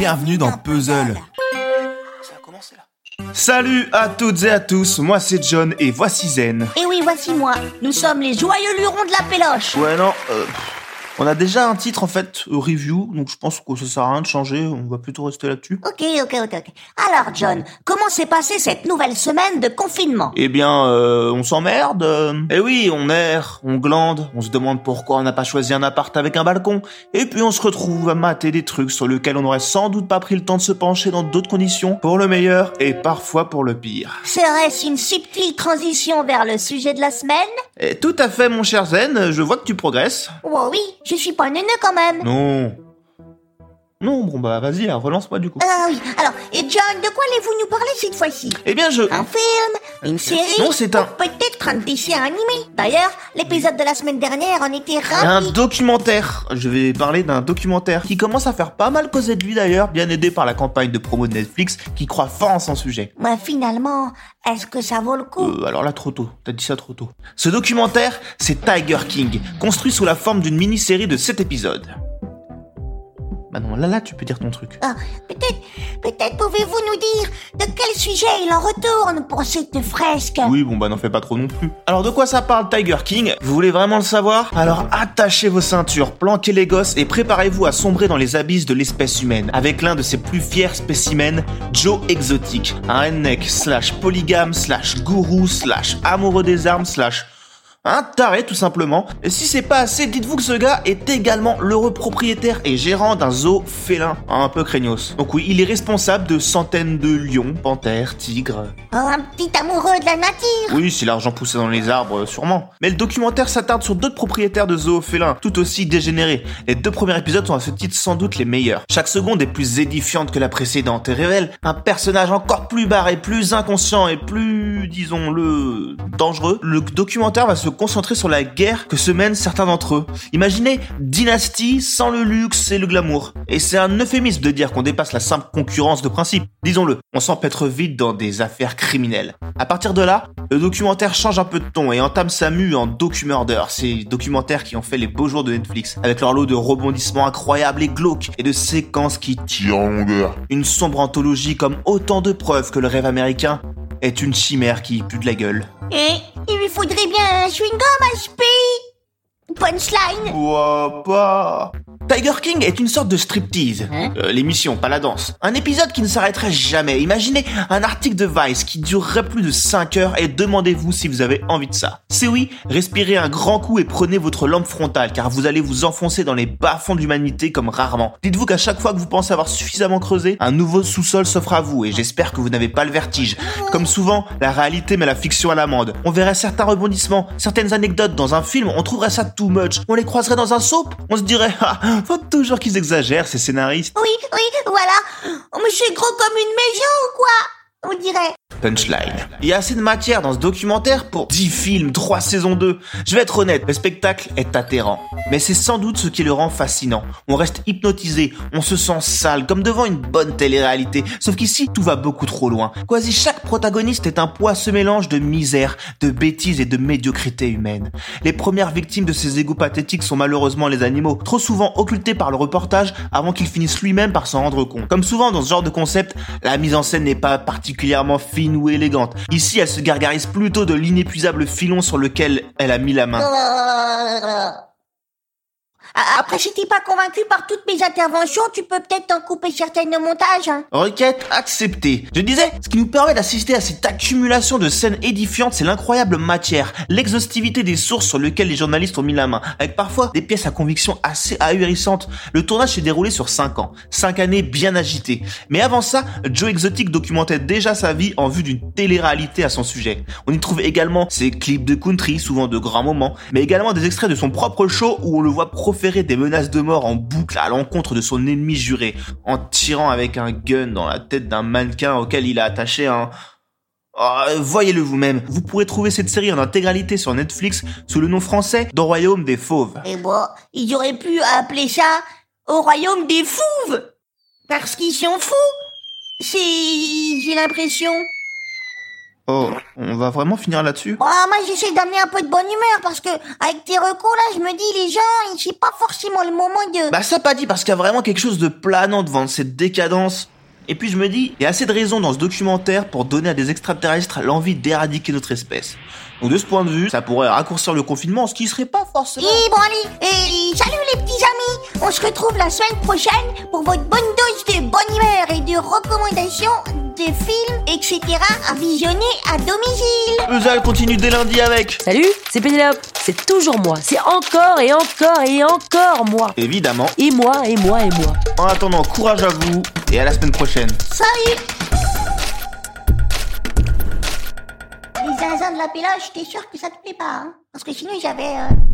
bienvenue dans Puzzle. Ça a commencé là. Salut à toutes et à tous, moi c'est John et voici Zen. Et oui, voici moi. Nous sommes les joyeux lurons de la péloche. Ouais non, euh, on a déjà un titre en fait, euh, review, donc je pense que ça sert à rien de changer, on va plutôt rester là-dessus. Ok, ok, ok, ok. Alors, John, comment s'est passée cette nouvelle semaine de confinement? Eh bien, euh, on s'emmerde. euh. Eh oui, on erre, on glande, on se demande pourquoi on n'a pas choisi un appart avec un balcon, et puis on se retrouve à mater des trucs sur lesquels on n'aurait sans doute pas pris le temps de se pencher dans d'autres conditions, pour le meilleur et parfois pour le pire. Serait-ce une subtile transition vers le sujet de la semaine? Et tout à fait, mon cher Zen, je vois que tu progresses. Oh oui, je suis pas neuneu quand même. Non. Non, bon bah vas-y, hein, relance-moi du coup. Ah oui, alors, et John, de quoi allez-vous nous parler cette fois-ci? Eh bien, je... Un film Une série Non, c'est un- peut-être un dessin animé D'ailleurs, l'épisode de la semaine dernière en était Un rapide. documentaire. Je vais parler d'un documentaire qui commence à faire pas mal causer de lui d'ailleurs, bien aidé par la campagne de promo de Netflix qui croit fort en son sujet. Mais finalement, est-ce que ça vaut le coup? Euh, alors là, trop tôt. T'as dit ça trop tôt. Ce documentaire, c'est Tiger King, construit sous la forme d'une mini-série de 7 épisodes. Bah non, là, là, tu peux dire ton truc. Ah, peut-être, peut-être pouvez-vous nous dire de quel sujet il en retourne pour cette fresque? Oui, bon bah n'en fais pas trop non plus. Alors de quoi ça parle Tiger King? Vous voulez vraiment le savoir? Alors attachez vos ceintures, planquez les gosses et préparez-vous à sombrer dans les abysses de l'espèce humaine avec l'un de ses plus fiers spécimens, Joe Exotic, un redneck slash polygame slash gourou slash amoureux des armes slash un taré tout simplement. Et si c'est pas assez, dites-vous que ce gars est également l'heureux propriétaire et gérant d'un zoo félin, un peu craignos. Donc oui, il est responsable de centaines de lions, panthères, tigres, Oh, un petit amoureux de la nature oui, si l'argent poussait dans les arbres, euh, sûrement. Mais le documentaire s'attarde sur d'autres propriétaires de zoos félins, tout aussi dégénérés. Les deux premiers épisodes sont à ce titre sans doute les meilleurs. Chaque seconde est plus édifiante que la précédente et révèle un personnage encore plus barré, plus inconscient et plus, disons-le, dangereux. Le documentaire va se concentrer sur la guerre que se mènent certains d'entre eux. Imaginez Dynasty sans le luxe et le glamour. Et c'est un euphémisme de dire qu'on dépasse la simple concurrence de principe. Disons-le, on s'empêtre vite dans des affaires criminelles. À partir de là, le documentaire change un peu de ton et entame sa mue en documurder, ces documentaires qui ont fait les beaux jours de Netflix, avec leur lot de rebondissements incroyables et glauques et de séquences qui tirent en longueur. Une sombre anthologie comme autant de preuves que le rêve américain est une chimère qui pue de la gueule. Et il lui faudrait bien un chewing-gum Spi Punchline Ouah. Tiger King est une sorte de striptease. Hein Euh, L'émission, pas la danse. Un épisode qui ne s'arrêterait jamais. Imaginez un article de Vice qui durerait plus de 5 heures et demandez-vous si vous avez envie de ça. C'est oui, respirez un grand coup et prenez votre lampe frontale car vous allez vous enfoncer dans les bas-fonds de l'humanité comme rarement. Dites-vous qu'à chaque fois que vous pensez avoir suffisamment creusé, un nouveau sous-sol s'offre à vous et j'espère que vous n'avez pas le vertige. Comme souvent, la réalité met la fiction à l'amende. On verrait certains rebondissements, certaines anecdotes dans un film, on trouverait ça too much. On les croiserait dans un soap, on se dirait, ah, faut toujours qu'ils exagèrent ces scénaristes. Oui, oui, voilà Oh, mais c'est gros comme une maison ou quoi On dirait Punchline. Il y a assez de matière dans ce documentaire pour 10 films, 3 saisons 2. Je vais être honnête, le spectacle est atterrant. Mais c'est sans doute ce qui le rend fascinant. On reste hypnotisé, on se sent sale, comme devant une bonne télé-réalité. Sauf qu'ici, tout va beaucoup trop loin. Quasi chaque protagoniste est un poids ce mélange de misère, de bêtises et de médiocrité humaine. Les premières victimes de ces égouts pathétiques sont malheureusement les animaux, trop souvent occultés par le reportage avant qu'il finisse lui-même par s'en rendre compte. Comme souvent dans ce genre de concept, la mise en scène n'est pas particulièrement fine ou élégante. Ici, elle se gargarise plutôt de l'inépuisable filon sur lequel elle a mis la main. Après, si t'es pas convaincu par toutes mes interventions, tu peux peut-être en couper certaines au montage. Hein. Requête acceptée. Je disais, ce qui nous permet d'assister à cette accumulation de scènes édifiantes, c'est l'incroyable matière, l'exhaustivité des sources sur lesquelles les journalistes ont mis la main, avec parfois des pièces à conviction assez ahurissantes. Le tournage s'est déroulé sur 5 ans, 5 années bien agitées. Mais avant ça, Joe Exotic documentait déjà sa vie en vue d'une télé-réalité à son sujet. On y trouve également ses clips de country, souvent de grands moments, mais également des extraits de son propre show où on le voit des menaces de mort en boucle à l'encontre de son ennemi juré, en tirant avec un gun dans la tête d'un mannequin auquel il a attaché un... Oh, Voyez-le vous-même, vous pourrez trouver cette série en intégralité sur Netflix sous le nom français d'Au Royaume des Fauves. Et bon, ils auraient pu appeler ça au royaume des fouves. Parce qu'ils sont fous. C'est... j'ai l'impression. Oh, on va vraiment finir là-dessus? Bon, moi j'essaie d'amener un peu de bonne humeur parce que avec tes recours là, je me dis les gens, c'est pas forcément le moment de. Bah ça pas dit parce qu'il y a vraiment quelque chose de planant devant cette décadence. Et puis je me dis, il y a assez de raisons dans ce documentaire pour donner à des extraterrestres l'envie d'éradiquer notre espèce. Donc de ce point de vue, ça pourrait raccourcir le confinement, ce qui serait pas forcément... Et bon allez, et salut les petits amis On se retrouve la semaine prochaine pour votre bonne dose de bonne humeur et de recommandations de films, etc. à visionner à domicile Eusal continue dès lundi avec Salut, c'est Pénélope. C'est toujours moi. C'est encore et encore et encore moi. Évidemment. Et moi, et moi, et moi. En attendant, courage à vous et à la semaine prochaine. Salut Les zinzins de la péloche, t'es sûr que ça te plaît pas, hein? Parce que sinon j'avais... euh,